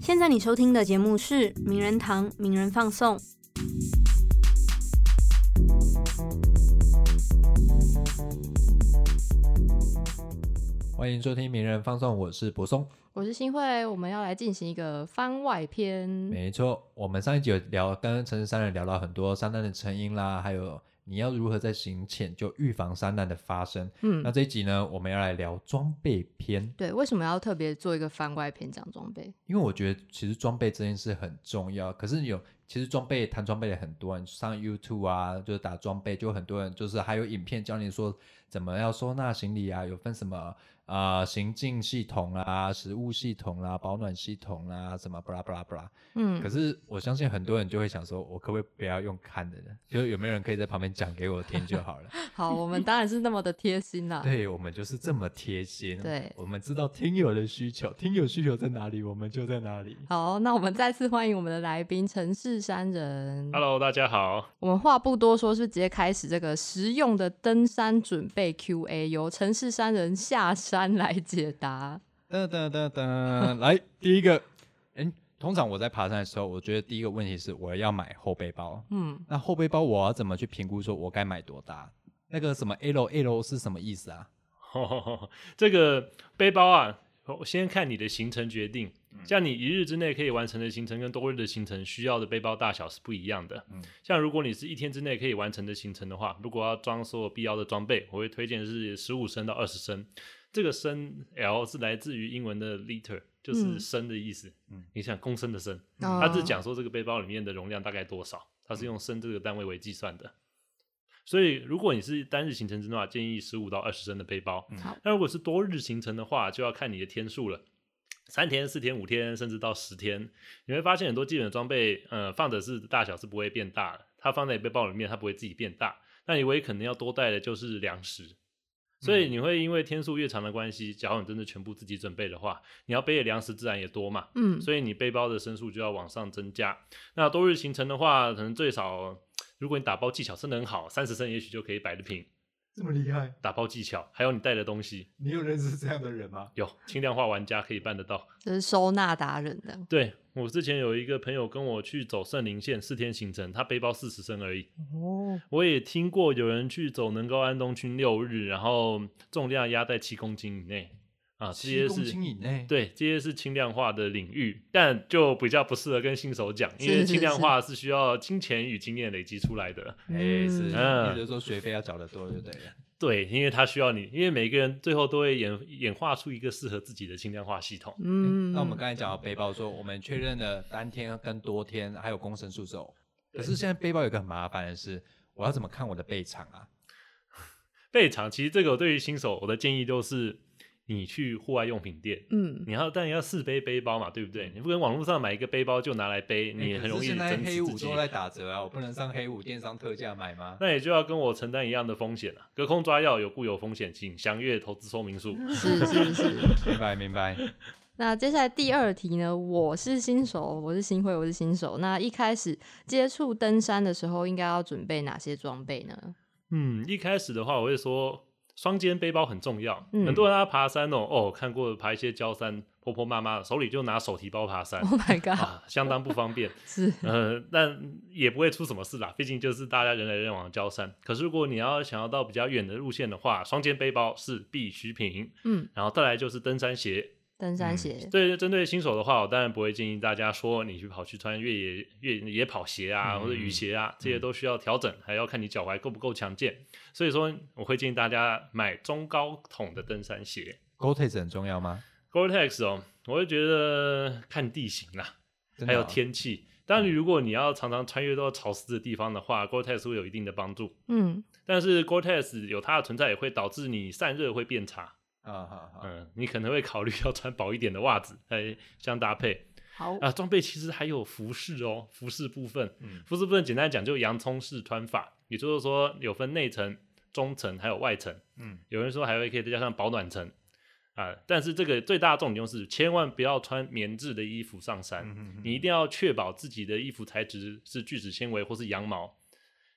现在你收听的节目是《名人堂名人放送》。欢迎收听《名人放送》，我是柏松。我是新慧，我们要来进行一个番外篇。没错，我们上一集有聊跟城市商人聊到很多商难的成因啦，还有你要如何在行前就预防山难的发生。嗯那，这一集呢，我们要来聊装备篇，对，为什么要特别做一个番外篇讲装备？因为我觉得其实装备这件事很重要。可是有其实装备谈装备的很多，人上 YouTube 啊，就是打装备，就很多人就是还有影片教你说怎么要收纳行李啊，有分什么啊、行进系统啦、食物系统啦、保暖系统啦，什么巴拉巴拉巴拉。嗯可，是我相信很多人就会想说，我可不可以不要用看的呢？就是有没有人可以在旁边讲给我听就好了？好，我们当然是那么的贴心啦。对我们就是这么贴心。对我们知道听友的需求，听友需求在哪里，我们就在哪里。好，那我们再次欢迎我们的来宾陈氏山人。Hello，大家好。我们话不多说，是直接开始这个实用的登山准备 Q&A，由陈氏山人下山来解答。噔噔噔噔，来第一个，哎，通常我在爬山的时候，我觉得第一个问题是我要买后背包。嗯，那后背包我要怎么去评估说我该买多大？那个什么 L L 是什么意思啊？这个背包啊，我先看你的行程决定。像你一日之内可以完成的行程跟多日的行程需要的背包大小是不一样的。嗯像如果你是一天之内可以完成的行程的话，如果要装所有必要的装备，我会推荐是十五升到二十升。这个升 L 是来自于英文的 liter，就是嗯升的意思。嗯你想公升的升，哦它是讲说这个背包里面的容量大概多少，它是用升这个单位为计算的。所以，如果你是单日行程之的话，建议十五到二十升的背包。那如果是多日行程的话，就要看你的天数了。三天、四天、五天，甚至到十天，你会发现很多基本的装备，呃，放的是大小是不会变大的，它放在背包里面，它不会自己变大。那你唯一可能要多带的就是粮食，所以你会因为天数越长的关系，假如你真的全部自己准备的话，你要背的粮食自然也多嘛。嗯，所以你背包的升数就要往上增加。那多日行程的话，可能最少，如果你打包技巧真的很好，三十升也许就可以摆得平。这么厉害？打包技巧，还有你带的东西，你有认识这样的人吗？有轻量化玩家可以办得到。这是收纳达人的。对我之前有一个朋友跟我去走圣林线四天行程，他背包四十升而已。哦，我也听过有人去走能高安东区六日，然后重量压在七公斤以内啊，这些是。对，这些是轻量化的领域，但就比较不适合跟新手讲，因为轻量化是需要金钱与经验累积出来的。哎，是，嗯也就是说学费要缴得多就对了。对，因为他需要你，因为每个人最后都会演演化出一个适合自己的轻量化系统。嗯，那我们刚才讲到背包，说我们确认了单天跟多天，还有公升数之后，可是现在背包有个很麻烦的是，我要怎么看我的背长啊？背长，其实这个我对于新手我的建议就是，你去户外用品店，嗯，你要但要试背背包嘛，对不对？你不跟网络上买一个背包就拿来背，你欸很容易可是现在黑五都。在打折啊，我不能上黑五电商特价买吗？那也就要跟我承担一样的风险了、隔空抓药有固有风险，请详阅投资说明书。是是是。明白明白。那接下来第二题呢？我是新手，我是新会，我是新手。那一开始接触登山的时候，应该要准备哪些装备呢嗯，一开始的话，我会说双肩背包很重要。嗯很多人他爬山哦，哦，看过爬一些焦山，婆婆妈妈手里就拿手提包爬山？Oh my god！、啊，相当不方便。是呃，但也不会出什么事啦，毕竟就是大家人来人往的焦山。可是如果你要想要到比较远的路线的话，双肩背包是必需品。嗯，然后再来就是登山鞋。登山鞋。对，针对新手的话，我当然不会建议大家说你去跑去穿越野越野跑鞋啊，嗯或者雨鞋啊，这些都需要调整，还要看你脚踝够不够强健。所以说，我会建议大家买中高筒的登山鞋。Gore-Tex 很重要吗？Gore-Tex 哦，我会觉得看地形啦，还有天气。当然，如果你要常常穿越到潮湿的地方的话，Gore-Tex 会有一定的帮助。嗯，但是 Gore-Tex 有它的存在，也会导致你散热会变差。啊好好，嗯，你可能会考虑要穿薄一点的袜子来相搭配。好，啊，装备其实还有服饰哦，服饰部分，嗯。服饰部分简单讲就洋葱式穿法，也就是说有分内层、中层还有外层。嗯，有人说还会可以再加上保暖层。啊，但是这个最大的重点就是千万不要穿棉质的衣服上山，嗯你一定要确保自己的衣服材质是聚酯纤维或是羊毛，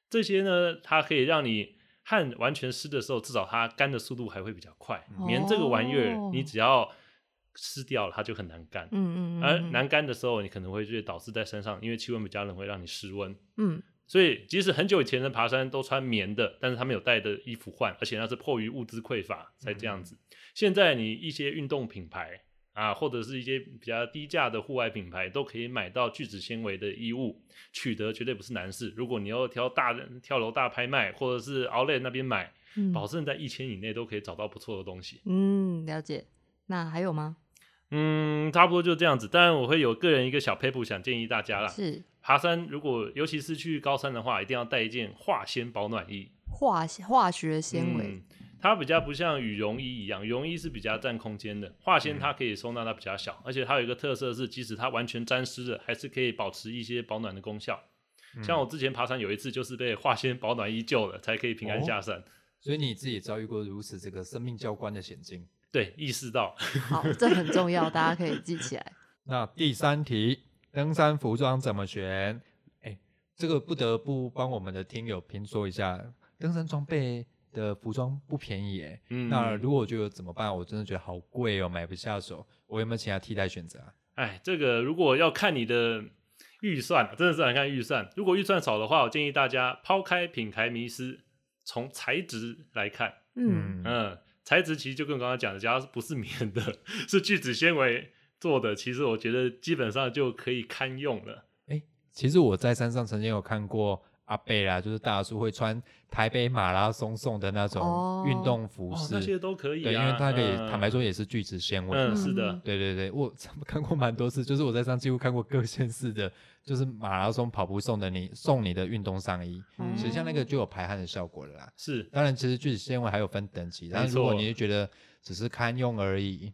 这些呢，它可以让你汗完全湿的时候，至少它干的速度还会比较快。嗯棉这个玩意儿哦，你只要湿掉了，它就很难干。而难干的时候，你可能会就导致在身上，因为气温比较冷，会让你失温。嗯所以，即使很久以前的爬山都穿棉的，但是他们有带的衣服换，而且那是迫于物资匮乏才这样子。现在你一些运动品牌啊，或者是一些比较低价的户外品牌，都可以买到聚酯纤维的衣物，取得绝对不是难事。如果你要挑大人跳楼大拍卖，或者是 Outlet 那边买，嗯保证在一千以内都可以找到不错的东西。嗯，了解。那还有吗？嗯，差不多就这样子。当然，我会有个人一个小 paper 想建议大家啦。是爬山如果尤其是去高山的话，一定要带一件化纤保暖衣。化化学纤维嗯，它比较不像羽绒衣一样，羽绒衣是比较占空间的，化纤嗯它可以收纳到比较小，而且它有一个特色是，即使它完全沾湿了，还是可以保持一些保暖的功效。嗯像我之前爬山有一次就是被化纤保暖衣救了，才可以平安哦下山。所以你自己遭遇过如此这个生命教官的险境。对，意识到好，这很重要，大家可以记起来。那第三题，登山服装怎么选？哎，这个不得不帮我们的听友评说一下，登山装备的服装不便宜哎。嗯那如果我觉得怎么办？我真的觉得好贵哦，买不下手。我有没有其他替代选择啊？哎，这个如果要看你的预算，真的是很看预算。如果预算少的话，我建议大家抛开品牌迷失，从材质来看，嗯嗯，材质其实就跟刚刚讲的，只要不是棉的，是聚酯纤维做的，其实我觉得基本上就可以堪用了。哎其实我在山上曾经有看过阿贝啦，就是大叔会穿台北马拉松送的那种哦。运动服哦，饰，那些都可以、啊，对，因为它可以、嗯坦白说也是聚酯纤维。嗯，是的，对对对，我看过蛮多次，就是我在上几乎看过各县市的，就是马拉松跑步送的你送你的运动上衣，嗯其实像那个就有排汗的效果了啦。是。当然，其实聚酯纤维还有分等级，但是如果你是觉得只是堪用而已，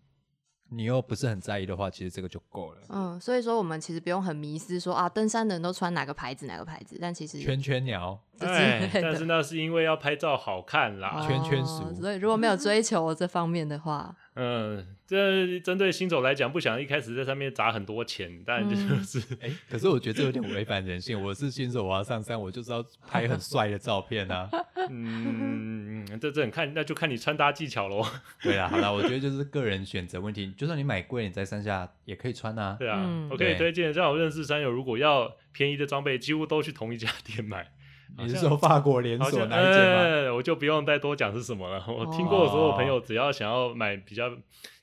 你又不是很在意的话，其实这个就够了。嗯，所以说我们其实不用很迷失说啊，登山的人都穿哪个牌子哪个牌子，但其实圈圈鸟，就 哎。但是那是因为要拍照好看啦。圈圈熟所以如果没有追求这方面的话，嗯，这针对新手来讲，不想一开始在上面砸很多钱，但就嗯是、哎、可是我觉得这有点违反人性。我是新手，我要上山，我就是要拍很帅的照片啊。嗯，这这很看，那就看你穿搭技巧喽。对啦，好啦，我觉得就是个人选择问题。就算你买贵，你在山下也可以穿啊。对啊，嗯我可以推荐，像我认识山友，如果要便宜的装备，几乎都去同一家店买。你是说法国连锁那一间吗？呃我就不用再多讲是什么了。我听过的所有朋友，只要想要买比较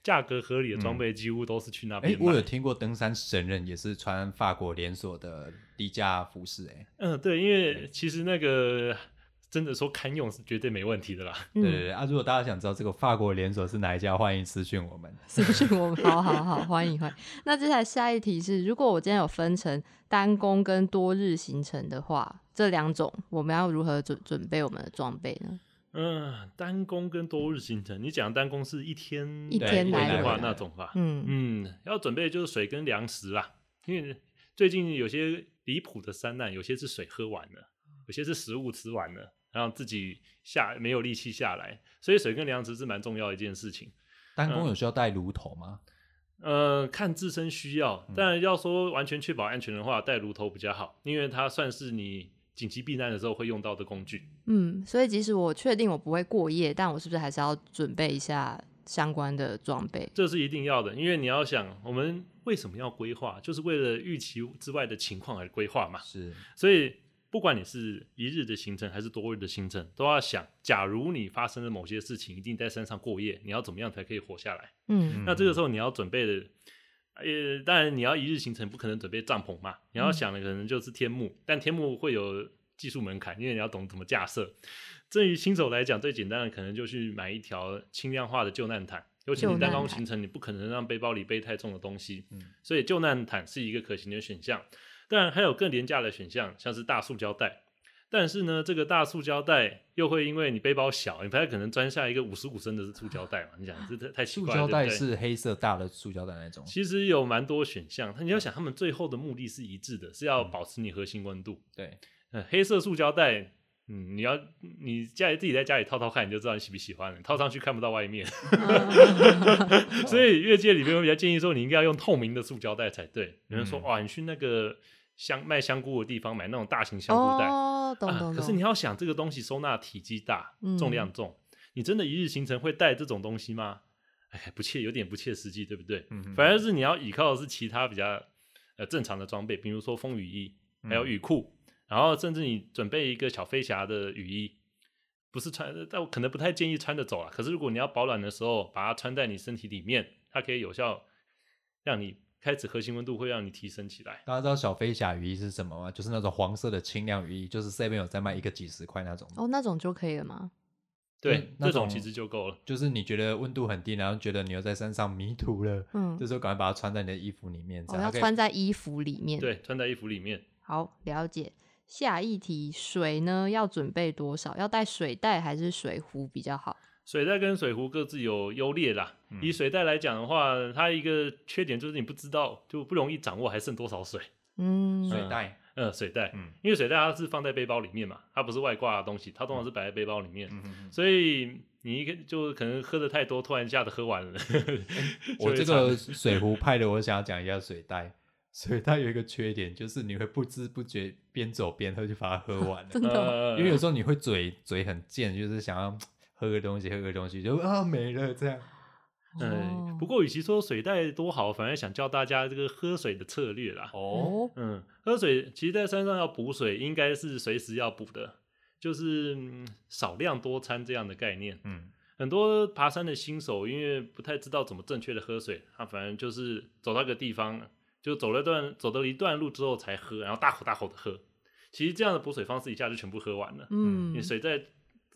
价格合理的装备，几乎都是去那哎、边买。我有听过登山神人也是穿法国连锁的低价服饰、哎、嗯，对，因为其实那个真的说堪用是绝对没问题的啦。嗯，对对对啊！如果大家想知道这个法国连锁是哪一家，欢迎私讯我们。私讯我们，好好好，欢迎欢迎。那接下来下一题是，如果我今天有分成单工跟多日行程的话，这两种我们要如何准准备我们的装备呢？嗯，单工跟多日行程，你讲单工是一天一天来的话那种吧？嗯嗯，要准备就是水跟粮食啦，因为最近有些离谱的山难，有些是水喝完了，有些是食物吃完了，然后自己下没有力气下来，所以水跟粮食是蛮重要的一件事情。单工有需要带炉头吗？呃，看自身需要，但要说完全确保安全的话，带炉头比较好，因为它算是你紧急避难的时候会用到的工具。嗯，所以即使我确定我不会过夜，但我是不是还是要准备一下相关的装备？这是一定要的，因为你要想，我们为什么要规划，就是为了预期之外的情况而规划嘛。是，所以，不管你是一日的行程还是多日的行程，都要想，假如你发生了某些事情，一定在山上过夜，你要怎么样才可以活下来？嗯那这个时候你要准备的，呃，当然你要一日行程，不可能准备帐篷嘛。你要嗯想的可能就是天幕，但天幕会有技术门槛，因为你要懂怎么架设。对于新手来讲，最简单的可能就去买一条轻量化的救难毯。尤其你单难毯攻行程，你不可能让背包里背太重的东西，嗯所以救难毯是一个可行的选项。当然还有更廉价的选项，像是大塑胶袋。但是呢，这个大塑胶袋又会因为你背包小，你不太可能装下一个五十五升的塑胶袋嘛？你想这太太奇怪了，塑胶袋是黑色大的塑胶袋那种。其实有蛮多选项，你要想他们最后的目的是一致的，是要保持你核心温度。对，嗯，黑色塑胶袋，嗯，你要你家里自己在家里套套看，你就知道你喜不喜欢了。套上去看不到外面，所以越界里面我比较建议说，你应该要用透明的塑胶袋才对。有人说，嗯哇，你去那个香卖香菇的地方买那种大型香菇袋。哦，懂啊懂懂。可是你要想这个东西收纳体积大，重量嗯重，你真的一日行程会带这种东西吗？哎，不切，有点不切实际，对不对？嗯反而是你要依靠的是其他比较呃正常的装备，比如说风雨衣，还有嗯雨裤，然后甚至你准备一个小飞侠的雨衣，不是穿，但我可能不太建议穿着走啊。可是如果你要保暖的时候，把它穿在你身体里面，它可以有效让你开始核心温度会让你提升起来。大家知道小飞侠雨衣是什么吗？就是那种黄色的轻量雨衣，就是 Seven 有在卖一个几十块那种。哦，那种就可以了吗？对嗯，那种其实就够了。就是你觉得温度很低，然后觉得你又在山上迷途了，嗯这时候赶快把它穿在你的衣服里面，这哦，要穿在衣服里面。，对，穿在衣服里面。好，了解。下一题，水呢要准备多少？要带水袋还是水壶比较好？水袋跟水壶各自有优劣啦。嗯以水袋来讲的话，它一个缺点就是你不知道，就不容易掌握还剩多少水。嗯，水袋，呃，水袋，嗯因为水袋它是放在背包里面嘛，它不是外挂的东西，它通常是摆在背包里面，嗯嗯嗯所以你一个就可能喝的太多，突然一下子喝完了。我这个水壶派的，我想要讲一下水袋。水袋有一个缺点，就是你会不知不觉边走边喝，就把它喝完了。真的哦、呃因为有时候你会嘴嘴很贱，就是想要喝个东西，喝个东西，就啊没了这样。嗯，哦不过与其说水袋多好，反而想教大家这个喝水的策略啦。哦，哦，嗯，喝水其实，在山上要补水，应该是随时要补的，就是、嗯少量多餐这样的概念。嗯很多爬山的新手，因为不太知道怎么正确的喝水，他反正就是走到一个地方，就走了段走了一段路之后才喝，然后大口大口的喝。其实这样的补水方式一下就全部喝完了，嗯你，水再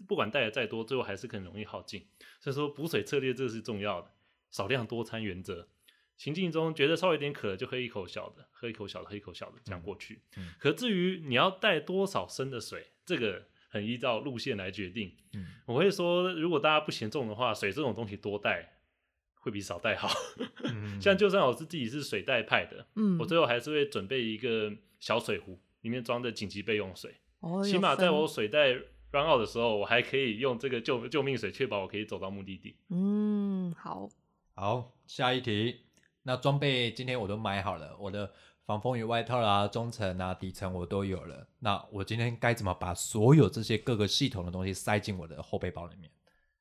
不管带的再多，最后还是很容易耗尽。所以说补水策略这是重要的，少量多餐原则。情境中觉得稍微有点渴了，就喝一口小的，喝一口小的，喝一口小的，这样过去。嗯可至于你要带多少升的水，这个很依照路线来决定。嗯我会说，如果大家不嫌重的话，水这种东西多带会比少带好。嗯 像就算我是自己是水带派的，嗯，我最后还是会准备一个小水壶，里面装着紧急备用水。哦起码在我水袋 run out 的时候，我还可以用这个救救命水，确保我可以走到目的地。嗯好，好，下一题。那装备今天我都买好了，我的防风雨外套啦、中层啊、底层我都有了。那我今天该怎么把所有这些各个系统的东西塞进我的后背包里面？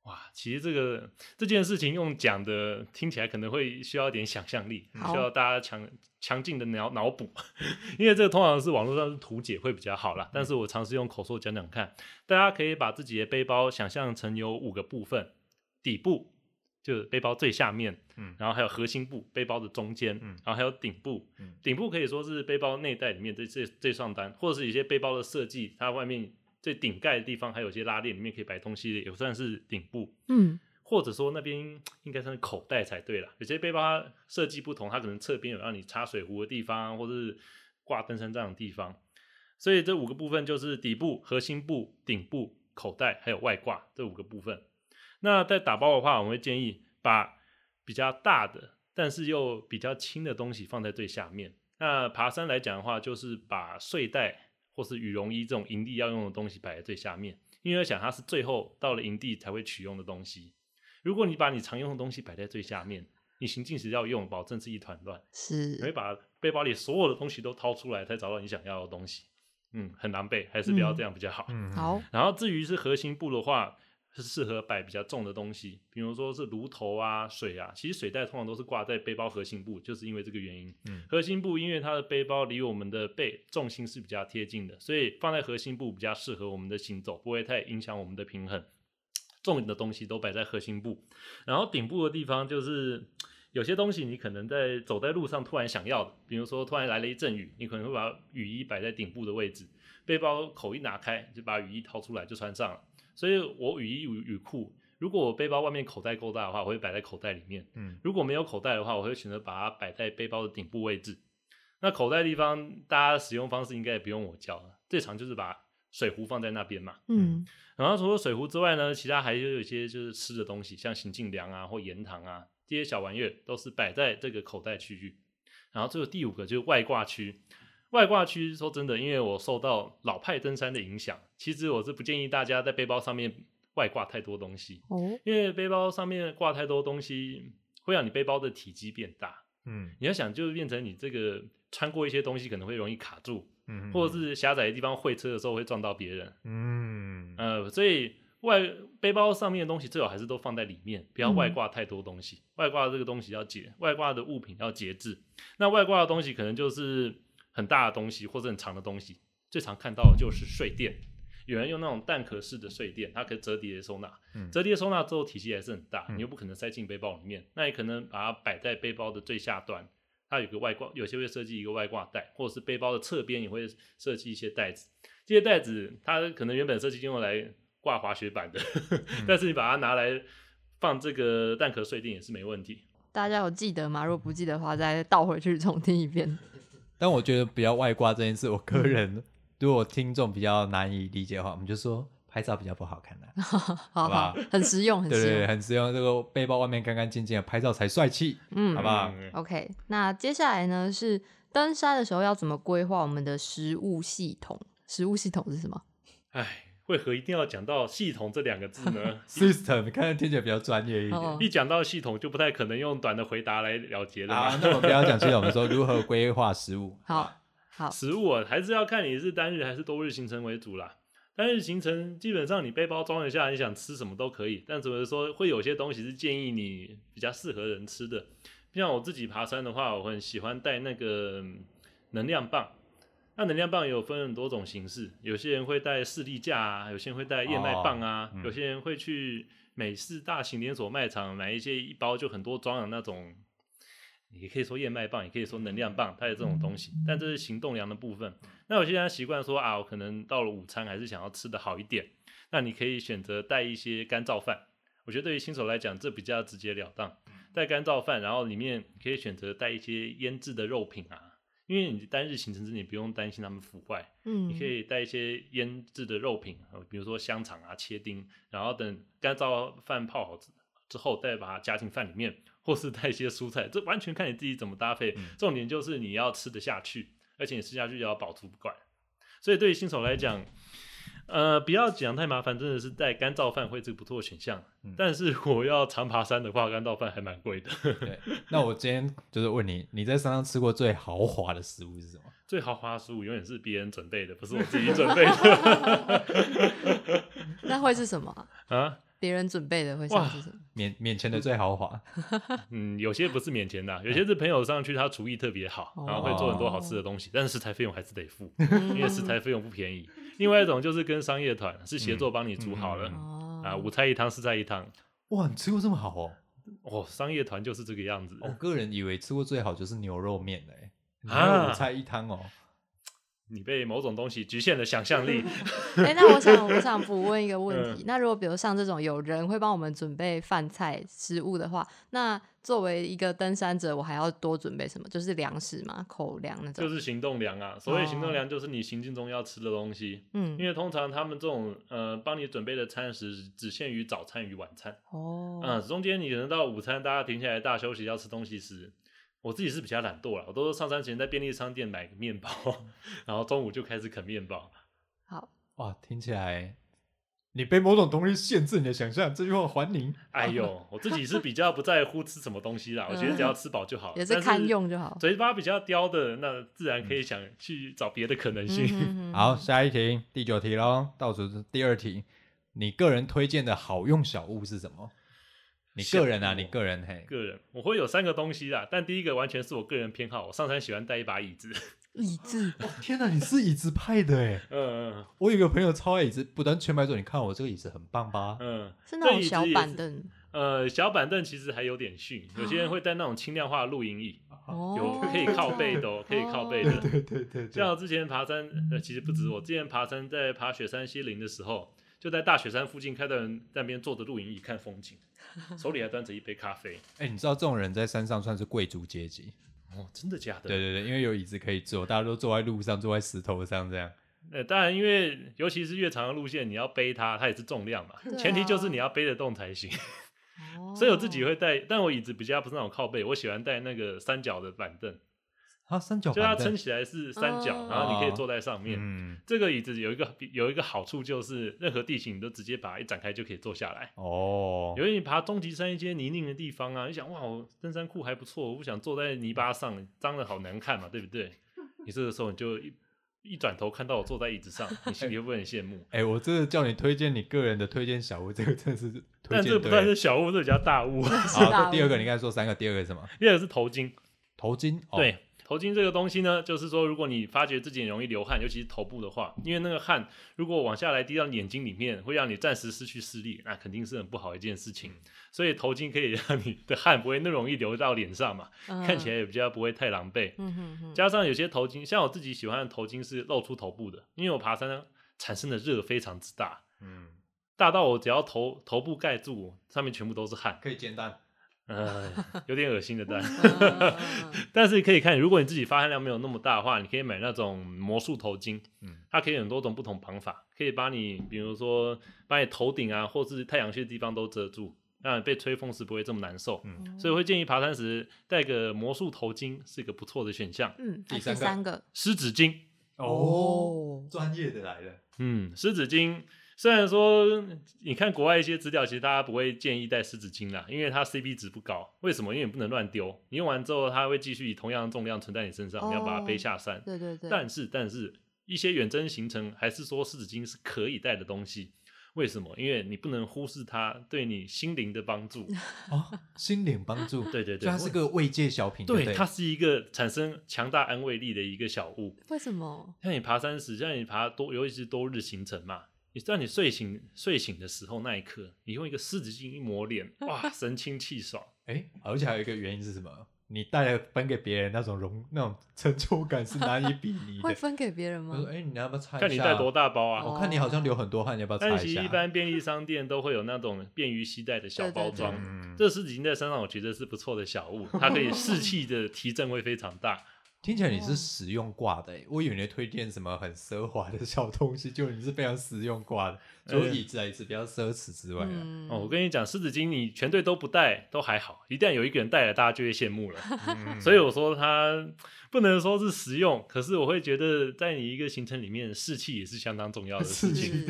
哇，其实这个这件事情用讲的听起来可能会需要一点想象力，需要大家强强劲的脑脑补，因为这个通常是网络上是图解会比较好啦。但是我尝试用口说讲讲看，大家可以把自己的背包想象成有五个部分，底部就是背包最下面，嗯然后还有核心部背包的中间，嗯然后还有顶部，嗯顶部可以说是背包内袋里面这这这上单，或者是有些背包的设计，它外面最顶盖的地方还有一些拉链，里面可以摆东西的，也算是顶部。嗯或者说那边应该算是口袋才对啦。有些背包它设计不同，它可能侧边有让你插水壶的地方，或者是挂登山杖的地方。所以这五个部分就是底部、核心部、顶部、口袋还有外挂这五个部分。那在打包的话，我们会建议把比较大的，但是又比较轻的东西放在最下面。那爬山来讲的话，就是把睡袋或是羽绒衣这种营地要用的东西摆在最下面，因为想它是最后到了营地才会取用的东西。如果你把你常用的东西摆在最下面，你行进时要用，保证是一团乱。你会，把背包里所有的东西都掏出来，才找到你想要的东西。嗯，很狼狈，还是不要这样比较好。嗯，好，然后至于是核心部的话，是适合摆比较重的东西，比如说是炉头啊、水啊。其实水袋通常都是挂在背包核心部，就是因为这个原因。嗯核心部因为它的背包离我们的背重心是比较贴近的，所以放在核心部比较适合我们的行走，不会太影响我们的平衡。重的东西都摆在核心部，然后顶部的地方就是有些东西你可能在走在路上突然想要的，比如说突然来了一阵雨，你可能会把雨衣摆在顶部的位置，背包口一拿开就把雨衣掏出来就穿上了。所以我雨衣雨雨裤，如果我背包外面口袋够大的话，我会摆在口袋里面；嗯如果没有口袋的话，我会选择把它摆在背包的顶部位置。那口袋地方，大家使用方式应该也不用我教了，最常就是把水壶放在那边嘛。嗯然后除了水壶之外呢，其他还有一些就是吃的东西，像行进粮啊或盐糖啊这些小玩意儿，都是摆在这个口袋区域。然后最后第五个就是外挂区。外挂区说真的，因为我受到老派登山的影响，其实我是不建议大家在背包上面外挂太多东西，哦，因为背包上面挂太多东西会让你背包的体积变大，嗯你要想，就是变成你这个穿过一些东西可能会容易卡住，嗯，或者是狭窄的地方会车的时候会撞到别人。嗯呃，所以外背包上面的东西最好还是都放在里面，不要外挂太多东西。外挂这个东西要节，外挂的物品要节制。那外挂的东西可能就是很大的东西或者很长的东西，最常看到的就是睡垫。有人用那种蛋壳式的睡垫，它可以折叠收纳，嗯折叠收纳之后体积还是很大，嗯你又不可能塞进背包里面，那也可能把它摆在背包的最下端。它有个外挂，有些会设计一个外挂带，或者是背包的侧边也会设计一些袋子。这些袋子它可能原本设计用来挂滑雪板的，但是你把它拿来放这个蛋壳睡垫也是没问题。大家有记得吗？如果不记得的话，再倒回去重听一遍。但我觉得比较外挂这件事，我个人如果听众比较难以理解的话，我们就说拍照比较不好看 的、好好吧好，很实用，很对对对，实用。很实用。这个背包外面干干净净的，拍照才帅气，嗯好不好？嗯 OK，那接下来呢是登山的时候要怎么规划我们的食物系统？食物系统是什么？唉，为何一定要讲到系统这两个字呢？System 看着听起来比较专业一点。哦一讲到系统，就不太可能用短的回答来了结了嘛。好，那我们不要讲系统，我们说如何规划食物。好，好，食物啊，还是要看你是单日还是多日行程为主啦。单日行程基本上你背包装一下，你想吃什么都可以，但只是说会有些东西是建议你比较适合人吃的。像我自己爬山的话，我很喜欢带那个嗯能量棒。那能量棒也有分很多种形式，有些人会带士力架啊，有些人会带燕麦棒啊，哦嗯有些人会去美式大型连锁卖场买一些一包就很多装的那种，也可以说燕麦棒，也可以说能量棒，它有这种东西，但这是行动粮的部分。那有些人习惯说啊，我可能到了午餐还是想要吃的好一点，那你可以选择带一些干燥饭。我觉得对于新手来讲，这比较直截了当，带干燥饭，然后里面可以选择带一些腌制的肉品啊，因为你单日行程之内不用担心它们腐坏，嗯，你可以带一些腌制的肉品，呃比如说香肠啊、切丁，然后等干燥饭泡好之之后，再把它加进饭里面，或是带一些蔬菜，这完全看你自己怎么搭配。重点就是你要吃得下去，而且你吃下去也要饱足不管。所以对于新手来讲，呃，不要讲太麻烦，真的是带干燥饭会是不错的选项。但是我要常爬山的话，干燥饭还蛮贵的。对，那我今天就是问你，你在山上吃过最豪华的食物是什么？最豪华的食物永远是别人准备的，不是我自己准备的 那会是什么啊？啊。别人准备的会像是什么？免免钱的最豪华，嗯，有些不是免钱的啊，有些是朋友上去，他厨艺特别好，然后会做很多好吃的东西，但是食材费用还是得付，因为食材费用不便宜。另外一种就是跟商业团是协作帮你煮好了、哦啊，五菜一汤，四菜一汤。哇，你吃过这么好哦？哦，商业团就是这个样子。我个人以为吃过最好就是牛肉面嘞，欸啊还有五菜一汤哦。你被某种东西局限了想象力。哎、那我想，我想补问一个问嗯题。那如果比如像这种有人会帮我们准备饭菜食物的话，那作为一个登山者，我还要多准备什么？就是粮食嘛，口粮那种。就是行动粮啊，所谓行动粮就是你行进中要吃的东西，嗯因，为通常他们这种呃帮你准备的餐食只限于早餐与晚餐，哦，嗯，中间你可能到午餐大家停下来大休息要吃东西时，我自己是比较懒惰了，我都是上山前在便利商店买个面包，然后中午就开始啃面包。好，哇，听起来你被某种东西限制你的想象，这句话还您。哎呦，我自己是比较不在乎吃什么东西啦，我觉得只要吃饱就好，也是堪用就好。嘴巴比较刁的，那自然可以想去找别的可能性。嗯哼哼好，下一题，第九题喽，倒数是第二题，你个人推荐的好用小物是什么？你个人啊，你个人嘿，个人我会有三个东西啦，但第一个完全是我个人偏好，我上山喜欢带一把椅子。椅子，天哪，你是椅子派的哎！嗯嗯我有一个朋友超爱椅子，不但全白说，你看我这个椅子很棒吧？嗯，是那种小板凳呃，小板凳其实还有点逊，有些人会带那种轻量化的露营椅，哦，有可以靠背的哦，可以靠背的。对对对像我之前爬山，呃，其实不止我，之前爬山在爬雪山西林的时候，就在大雪山附近开到人在那边坐着露营椅看风景，手里还端着一杯咖啡。哎、你知道这种人在山上算是贵族阶级？哦，真的假的？对对对，因为有椅子可以坐，大家都坐在路上，坐在石头上这样。呃，当然，因为尤其是越长的路线，你要背它，它也是重量嘛。啊前提就是你要背得动才行。哦所以我自己会带，但我椅子比较不是那种靠背，我喜欢带那个三角的板凳。啊，三角就它撑起来是三角，哦然后你可以坐在上面。嗯，这个椅子有一个有一个好处就是，任何地形你都直接把它一展开就可以坐下来。哦，有你爬终极山一些泥泞的地方啊，你想哇，我登山裤还不错，我不想坐在泥巴上，脏的好难看嘛，对不对？你这个时候你就一一转头看到我坐在椅子上，你心里会不会很羡慕？哎、我真的叫你推荐你个人的推荐小屋，这个真的是 推但荐对这不算是小屋，这比较大屋。好，大这第二个你刚才说三个，第二个是什么？第二个是头巾，头巾。哦、对，头巾这个东西呢，就是说，如果你发觉自己很容易流汗，尤其是头部的话，因为那个汗如果往下来滴到眼睛里面，会让你暂时失去视力，那肯定是很不好一件事情。所以头巾可以让你的汗不会那么容易流到脸上嘛，看起来也比较不会太狼狈。嗯哼哼，加上有些头巾，像我自己喜欢的头巾是露出头部的，因为我爬山呢产生的热非常之大，嗯，大到我只要头头部盖住，上面全部都是汗，可以煎蛋。呃，有点恶心的蛋。嗯嗯嗯嗯 但是可以看，如果你自己发汗量没有那么大的话，你可以买那种魔术头巾，嗯它可以很多种不同绑法，可以把你，比如说把你头顶啊，或是太阳穴的地方都遮住，让你被吹风时不会这么难受。嗯所以我会建议爬山时戴个魔术头巾是一个不错的选项。嗯，第第三个三个湿纸巾，哦，专业的来了。嗯，湿纸巾虽然说你看国外一些资料，其实大家不会建议带湿纸巾啦，因为它 CP 值不高。为什么？因为你不能乱丢，你用完之后它会继续以同样的重量存在你身上，你要把它背下山。对对对，但是，但是一些远征行程还是说湿纸巾是可以带的东西。为什么？因为你不能忽视它对你心灵的帮助。哦，心灵帮助。对对对，它是个慰藉小品。对对，它是一个产生强大安慰力的一个小物。为什么？像你爬山时，像你爬多，尤其是多日行程嘛，你在你睡醒睡醒的时候那一刻，你用一个湿纸巾一抹脸，哇，神清气爽。哎，而且还有一个原因是什么？你带来分给别人那种容那种 成就感是难以比拟的。会分给别人吗？哎，你要不要擦一下？看你带多大包啊？我看你好像流很多汗，你要不要擦一下？但其实一般便利商店都会有那种便于携带的小包装。对对嗯，这湿纸巾在身上，我觉得是不错的小物，它可以 士气的提振会非常大。听起来你是实用挂的、欸，我以为你推荐什么很奢华的小东西，就你是非常实用挂的，除了椅子啊椅子比较奢侈之外啊，嗯。哦，我跟你讲，湿纸巾你全队都不带都还好，一旦有一个人带了，大家就会羡慕了。嗯。所以我说它不能说是实用，可是我会觉得在你一个行程里面，士气也是相当重要的 事情。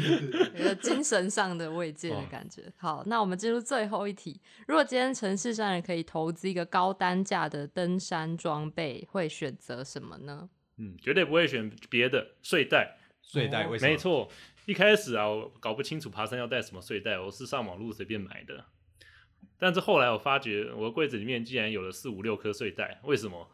一个 精神上的慰藉的哦感觉。好，那我们进入最后一题。如果今天城市上人可以投资一个高单价的登山装备，会选择什么呢？嗯，绝对不会选别的睡袋。睡袋为什么？没，错，一开始啊，我搞不清楚爬山要带什么睡袋，我是上网路随便买的。但是后来我发觉，我的柜子里面竟然有了四五六颗睡袋，为什么？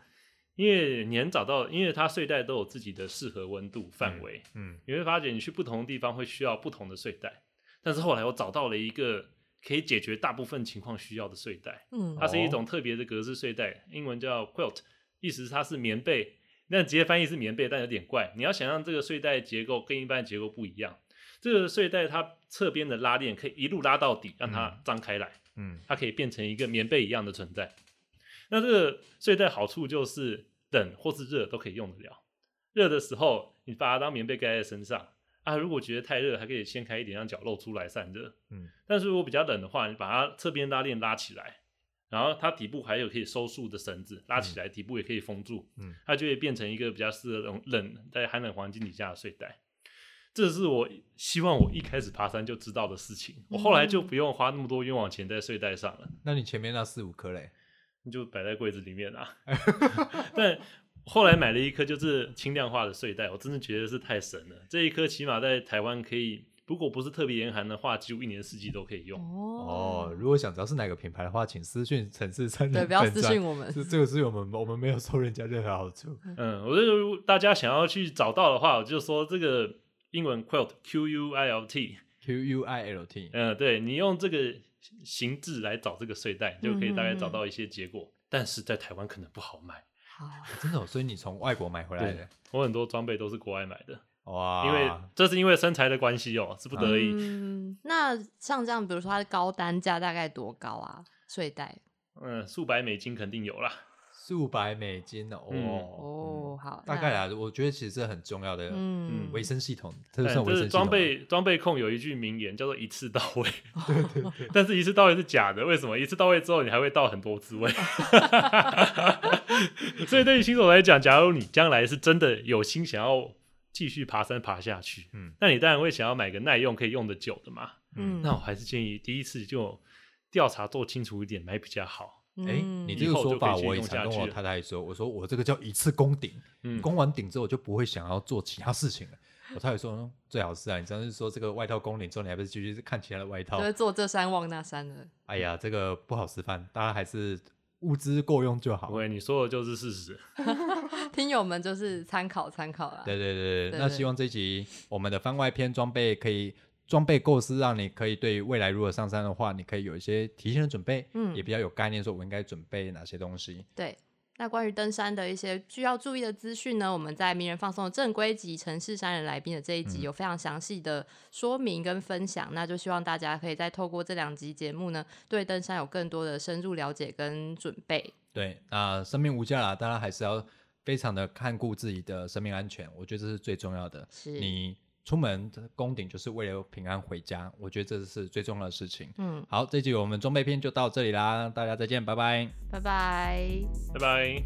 因为你能找到，因为它睡袋都有自己的适合温度范围，嗯，你会发觉你去不同的地方会需要不同的睡袋。但是后来我找到了一个可以解决大部分情况需要的睡袋，嗯它是一种特别的格式睡袋，英文叫 quilt，意思是它是棉被。那直接翻译是棉被，但有点怪。你要想象这个睡袋结构跟一般的结构不一样，这个睡袋它侧边的拉链可以一路拉到底，让它张开来，嗯，它可以变成一个棉被一样的存在。那这个睡袋好处就是冷或是热都可以用得了。热的时候你把它当棉被盖在身上啊，如果觉得太热，还可以掀开一点让脚露出来散热。嗯，但是如果比较冷的话，你把它侧边拉链拉起来，然后它底部还有可以收束的绳子，拉起来底部也可以封住，嗯，它就会变成一个比较适合冷冷在寒冷环境底下的睡袋。这是我希望我一开始爬山就知道的事情，我后来就不用花那么多冤枉钱在睡袋上了。那你前面那四五颗嘞？你就摆在柜子里面啊。但后来买了一颗就是轻量化的睡袋，我真的觉得是太神了。这一颗起码在台湾可以，如果不是特别严寒的话，几乎一年四季都可以用。哦，如果想知道是哪个品牌的话，请私信城市三人对，不要私信我们。这这个是我们我们没有收人家任何好处。嗯，我觉得如果大家想要去找到的话，我就说这个英文 quilt Q U I L T，Q U I L T，嗯，对你用这个形制来找这个睡袋，就可以大概找到一些结果。但是在台湾可能不好买，好，真的哦、所以你从外国买回来的？我很多装备都是国外买的，哇，因为这是因为身材的关系哦，是不得已。嗯，那像这样，比如说它的高单价大概多高啊？睡袋嗯，数百美金肯定有啦。数百美金哦，嗯哦，好，大概啊，我觉得其实这很重要的嗯维生系统，这哎算维生系统吗这是装备装备控有一句名言叫做“一次到位”，对对对，但是一次到位是假的，为什么？一次到位之后，你还会到很多滋味。所以对于新手来讲，假如你将来是真的有心想要继续爬山爬下去，嗯那你当然会想要买个耐用可以用得久的嘛。嗯，那我还是建议第一次就调查做清楚一点买比较好。哎，嗯你这个说法我也常跟我太太说，我说我这个叫一次攻顶，嗯，攻完顶之后我就不会想要做其他事情了。我太太说嗯最好是啊，你真是说这个外套攻顶之后，你还不是继续看其他的外套就？是做这山望那山的，哎呀，这个不好示范，大家还是物资够用就好喂。你说的就是事实。听友们就是参考参考啦。对对对对对那希望这集我们的番外篇装备可以装备构思，让你可以对未来如果上山的话，你可以有一些提前的准备，嗯也比较有概念，说我应该准备哪些东西。对，那关于登山的一些需要注意的资讯呢，我们在名人放送的正规集《城市山人来宾》的这一集嗯有非常详细的说明跟分享。那就希望大家可以再透过这两集节目呢，对登山有更多的深入了解跟准备。对，那生命无价啦，当然还是要非常的看顾自己的生命安全，我觉得这是最重要的。是，你出门，这，攻顶就是为了平安回家。我觉得这是最重要的事情。嗯，好，这集我们装备篇就到这里啦。大家再见，拜拜，拜拜，拜拜。